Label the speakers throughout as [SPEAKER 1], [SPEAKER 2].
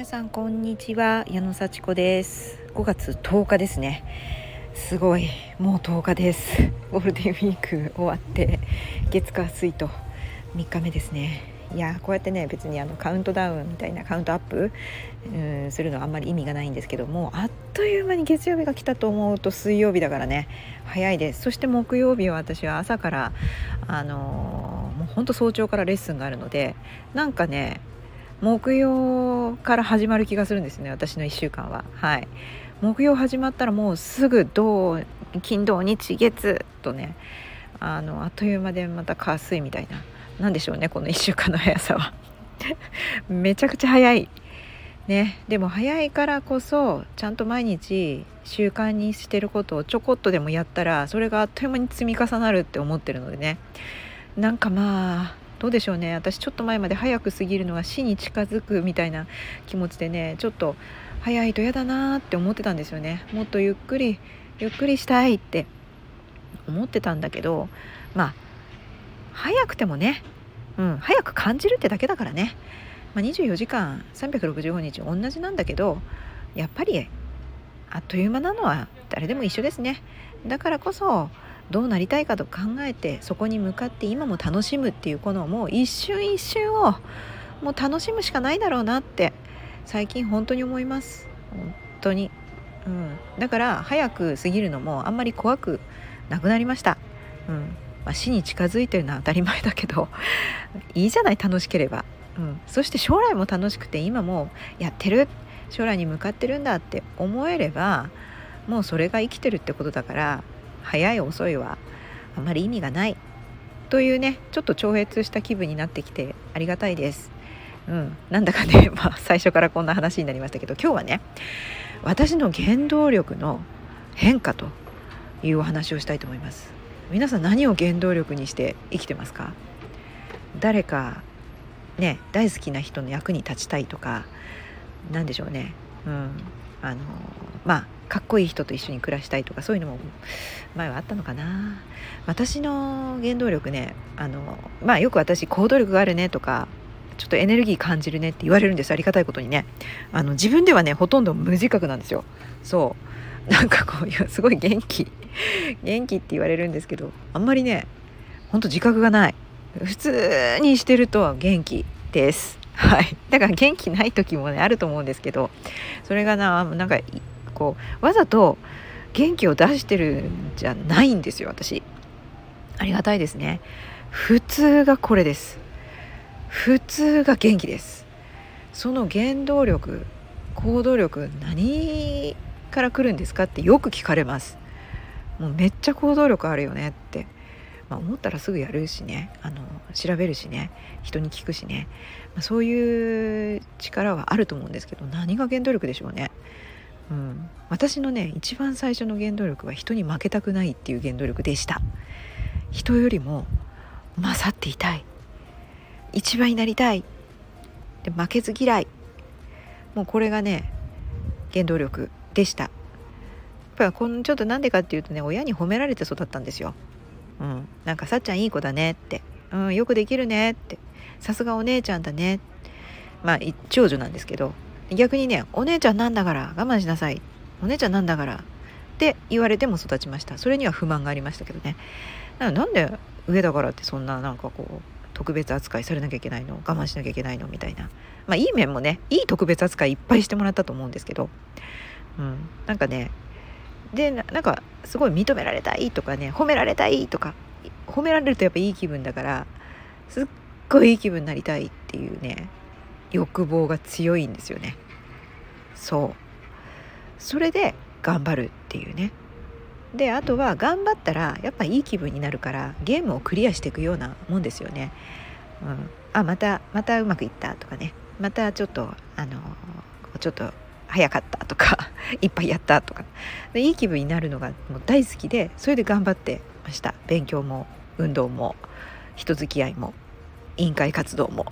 [SPEAKER 1] 皆さんこんにちは。矢野幸子です。5月10日ですね。すごいもう10日です。ゴールデンウィーク終わって月火水と3日目ですね。いやこうやってね別にあのカウントダウンみたいなカウントアップうんするのはあんまり意味がないんですけどもあっという間に月曜日が来たと思うと水曜日だからね早いです。そして木曜日は私は朝からあのー、もうほんと早朝からレッスンがあるのでなんかね木曜から始まる気がするんですね私の1週間は。はい。木曜始まったらもうすぐ土金土日月とねあのあっという間でまた火水みたいな。何でしょうねこの1週間の速さは。めちゃくちゃ早い。ね。でも早いからこそちゃんと毎日習慣にしてることをちょこっとでもやったらそれがあっという間に積み重なるって思ってるのでね。なんかまあどうでしょうね。私ちょっと前まで早く過ぎるのは死に近づくみたいな気持ちでねちょっと早いと嫌だなって思ってたんですよね。もっとゆっくりゆっくりしたいって思ってたんだけどまあ早くてもね、うん、早く感じるってだけだからね、まあ、24時間365日同じなんだけどやっぱりあっという間なのは誰でも一緒ですね。だからこそどうなりたいかと考えてそこに向かって今も楽しむっていうこのもう一瞬一瞬をもう楽しむしかないだろうなって最近本当に思います。本当に、うん、だから早く過ぎるのもあんまり怖くなくなりました、うん。まあ、死に近づいてるのは当たり前だけどいいじゃない楽しければ、うん、そして将来も楽しくて今もやってる。将来に向かってるんだって思えればもうそれが生きてるってことだから早い遅いはあまり意味がない。というねちょっと超越した気分になってきてありがたいです。うん、なんだかね、まあ、最初からこんな話になりましたけど今日はね私の原動力の変化というお話をしたいと思います。皆さん何を原動力にして生きてますか？誰かね大好きな人の役に立ちたいとか何でしょうね。うんあのまあかっこいい人と一緒に暮らしたいとかそういうのも前はあったのかな。私の原動力ねあのまあよく私行動力があるねとかちょっとエネルギー感じるねって言われるんですありがたいことにね。あの自分ではねほとんど無自覚なんですよ。そう。なんかこういうすごい元気。元気って言われるんですけどあんまりねほんと自覚がない。普通にしてると元気です。はい。だから元気ない時もねあると思うんですけどそれがななんかこうわざと元気を出してるんじゃないんですよ私。ありがたいですね。普通がこれです。普通が元気です。その原動力行動力何から来るんですかってよく聞かれます。もうめっちゃ行動力あるよねって、まあ、思ったらすぐやるしね。あの調べるしね。人に聞くしね、まあ、そういう力はあると思うんですけど何が原動力でしょうね。うん、私のね一番最初の原動力は人に負けたくないっていう原動力でした。人よりも勝っていたい。一番になりたい。で負けず嫌い。もうこれがね原動力でした。やっぱこのちょっとなんでかっていうとね親に褒められて育ったんですよ、うん、なんかさっちゃんいい子だねって、うん、よくできるねって。さすがお姉ちゃんだね。まあ長女なんですけど。逆にねお姉ちゃんなんだから我慢しなさい。お姉ちゃんなんだからって言われても育ちました。それには不満がありましたけどね。なんで上だからってそんななんかこう特別扱いされなきゃいけないの？我慢しなきゃいけないの？みたいな。まあいい面もねいい特別扱いいっぱいしてもらったと思うんですけど、うん、なんかねでなんかすごい認められたいとかね褒められたいとか褒められるとやっぱいい気分だからすっごいいい気分になりたいっていうね欲望が強いんですよね。そう。それで頑張るっていうね。であとは頑張ったらやっぱいい気分になるからゲームをクリアしていくようなもんですよね。うん、あまたまたうまくいったとかね。またちょっとあのちょっと早かったとか いっぱいやったとか。でいい気分になるのがもう大好きでそれで頑張ってました。勉強も運動も人付き合いも委員会活動も。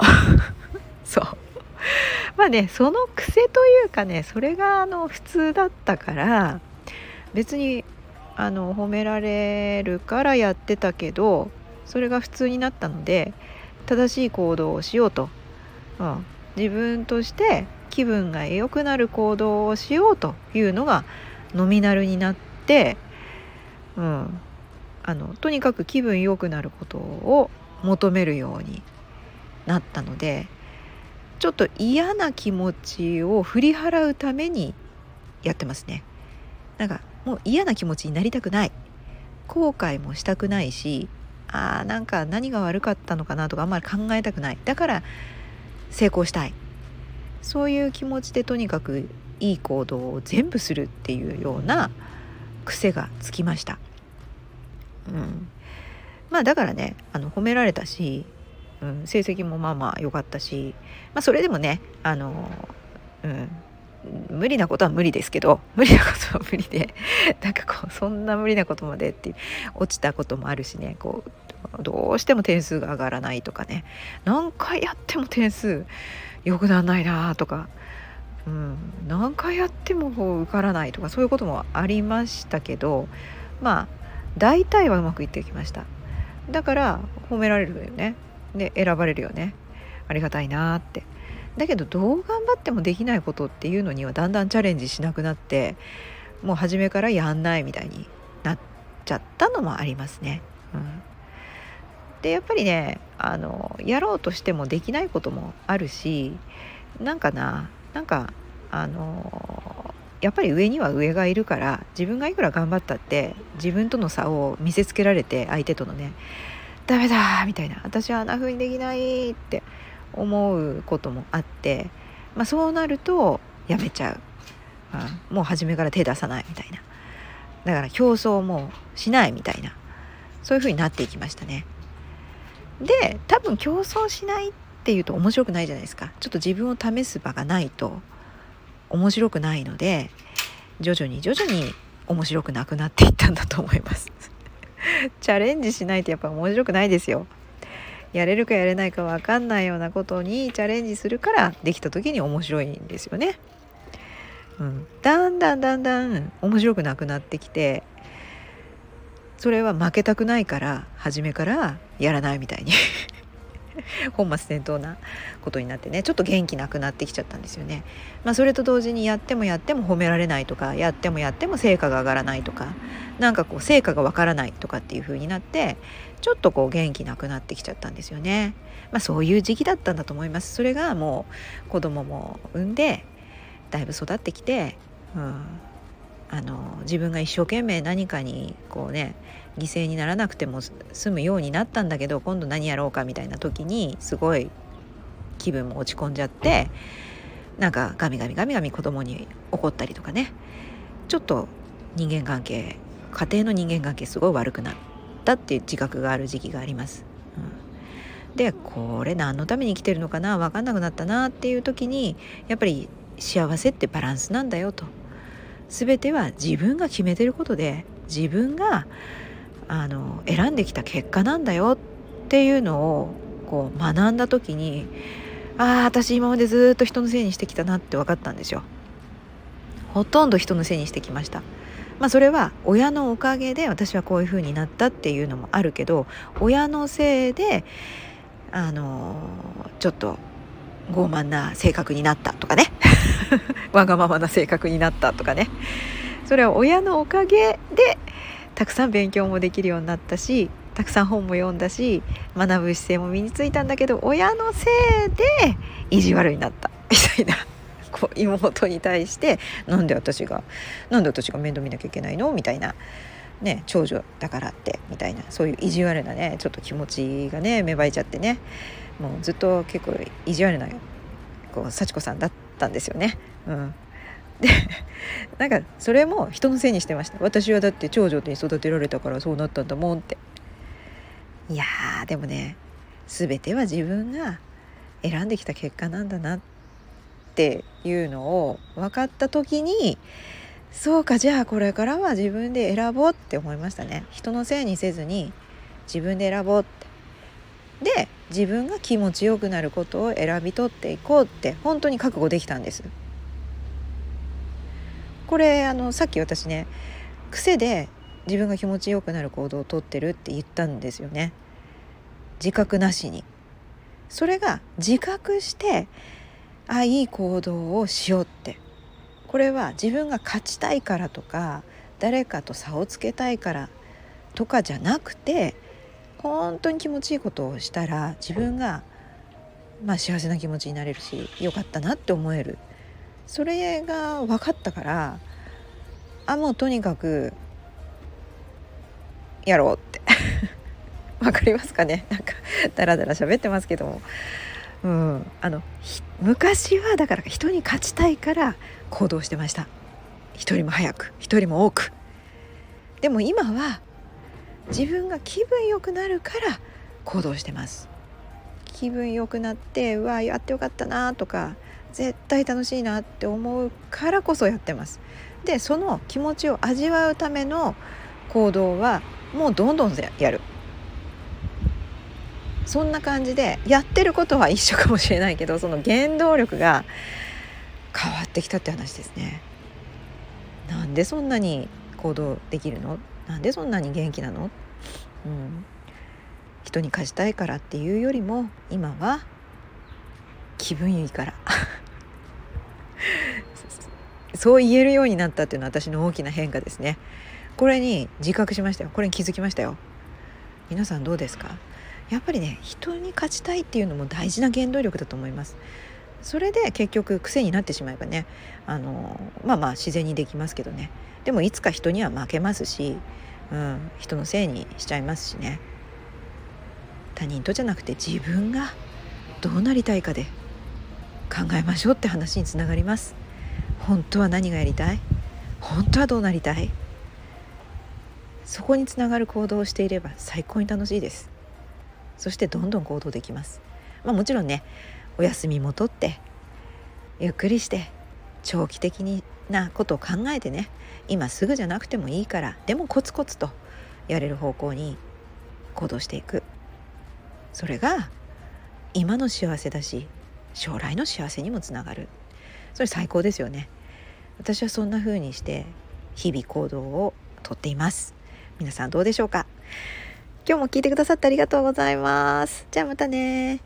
[SPEAKER 1] そう。まあねその癖というかねそれがあの普通だったから別にあの褒められるからやってたけどそれが普通になったので正しい行動をしようと、うん、自分として気分が良くなる行動をしようというのがノミナルになって、うん、あのとにかく気分良くなることを求めるようになったのでちょっと嫌な気持ちを振り払うためにやってますね。なんかもう嫌な気持ちになりたくない後悔もしたくないしあーなんか何が悪かったのかなとかあんまり考えたくないだから成功したいそういう気持ちでとにかくいい行動を全部するっていうような癖がつきました。うん、まあだからねあの褒められたし、うん、成績もまあまあ良かったし、まあ、それでもねあの、うん、無理なことは無理ですけど 無理なことは無理でなんかこうそんな無理なことまでって落ちたこともあるしねこうどうしても点数が上がらないとかね何回やっても点数良くならないなとか、うん、何回やってもこう受からないとかそういうこともありましたけどまあ大体はうまくいってきました。だから褒められるよね。で選ばれるよね。ありがたいなって。だけどどう頑張ってもできないことっていうのにはだんだんチャレンジしなくなってもう初めからやんないみたいになっちゃったのもありますね。うん、でやっぱりねあのやろうとしてもできないこともあるしなんかななんかあのやっぱり上には上がいるから自分がいくら頑張ったって自分との差を見せつけられて相手とのね「ダメだ!」みたいな「私はあんな風にできない!」って思うこともあって、まあ、そうなるとやめちゃう、うん、もう初めから手出さないみたいなだから競争もしないみたいなそういう風になっていきましたね。で多分競争しないっていうと面白くないじゃないですかちょっと自分を試す場がないと面白くないので徐々に徐々に面白くなくなっていったんだと思います チャレンジしないとやっぱ面白くないですよ。やれるかやれないか分かんないようなことにチャレンジするからできた時に面白いんですよね。うん、だんだんだんだん面白くなくなってきてそれは負けたくないから初めからやらないみたいに。本末転倒なことになってねちょっと元気なくなってきちゃったんですよね。まあ、それと同時にやってもやっても褒められないとかやってもやっても成果が上がらないとかなんかこう成果がわからないとかっていう風になってちょっとこう元気なくなってきちゃったんですよね。まあ、そういう時期だったんだと思います。それがもう子供も産んでだいぶ育ってきて、うん、あの自分が一生懸命何かにこうね犠牲にならなくても済むようになったんだけど今度何やろうかみたいな時にすごい気分も落ち込んじゃってなんかガミガミガミガミ子供に怒ったりとかね。ちょっと人間関係家庭の人間関係すごい悪くなったっていう自覚がある時期があります。うん、でこれ何のために生きてるのかな？分かんなくなったなっていう時にやっぱり幸せってバランスなんだよと。全ては自分が決めてることで自分があの選んできた結果なんだよっていうのをこう学んだ時にああ私今までずっと人のせいにしてきたなって分かったんですよ。ほとんど人のせいにしてきました。まあ、それは親のおかげで私はこういう風になったっていうのもあるけど親のせいであのちょっと傲慢な性格になったとかね。わがままな性格になったとかね。それは親のおかげでたくさん勉強もできるようになったしたくさん本も読んだし学ぶ姿勢も身についたんだけど親のせいで意地悪になった。みたいな。こう妹に対してなんで私がなんで私が面倒見なきゃいけないの？みたいな、ね、長女だからってみたいな。そういう意地悪なねちょっと気持ちがね芽生えちゃってね。もうずっと結構意地悪なこう幸子さんだったんですよね。うん。でなんかそれも人のせいにしてました。私はだって長女に育てられたからそうなったんだもんって。いやでもね全ては自分が選んできた結果なんだなっていうのを分かった時にそうかじゃあこれからは自分で選ぼうって思いましたね。人のせいにせずに自分で選ぼうって。で自分が気持ちよくなることを選び取っていこうって本当に覚悟できたんです。これあのさっき私ね癖で自分が気持ちよくなる行動をとってるって言ったんですよね。自覚なしに。それが自覚してあいい行動をしようって。これは自分が勝ちたいからとか誰かと差をつけたいからとかじゃなくて本当に気持ちいいことをしたら自分がまあ幸せな気持ちになれるしよかったなって思える。それが分かったからあもうとにかくやろうって。わかりますかね？なんかダラダラ喋ってますけども。うん。あの昔はだから人に勝ちたいから行動してました。一人も早く一人も多く。でも今は自分が気分良くなるから行動してます。気分良くなってうわやってよかったなとか絶対楽しいなって思うからこそやってます。でその気持ちを味わうための行動はもうどんどんやる。そんな感じでやってることは一緒かもしれないけどその原動力が変わってきたって話ですね。なんでそんなに行動できるの？なんでそんなに元気なの、うん、人に貸したいからっていうよりも今は気分いいから。そう言えるようになったっていうのは私の大きな変化ですね。これに自覚しましたよ。これに気づきましたよ。皆さんどうですか？やっぱりね人に勝ちたいっていうのも大事な原動力だと思います。それで結局癖になってしまえばねあのまあまあ自然にできますけどね。でもいつか人には負けますし、うん、人のせいにしちゃいますしね。他人とじゃなくて自分がどうなりたいかで考えましょうって話につながります。本当は何がやりたい？本当はどうなりたい？そこにつながる行動をしていれば最高に楽しいです。そしてどんどん行動できます。まあもちろんねお休みもとってゆっくりして長期的なことを考えてね今すぐじゃなくてもいいからでもコツコツとやれる方向に行動していく。それが今の幸せだし将来の幸せにもつながる。それ最高ですよね。私はそんな風にして日々行動をとっています。皆さんどうでしょうか？今日も聞いてくださってありがとうございます。じゃあまたね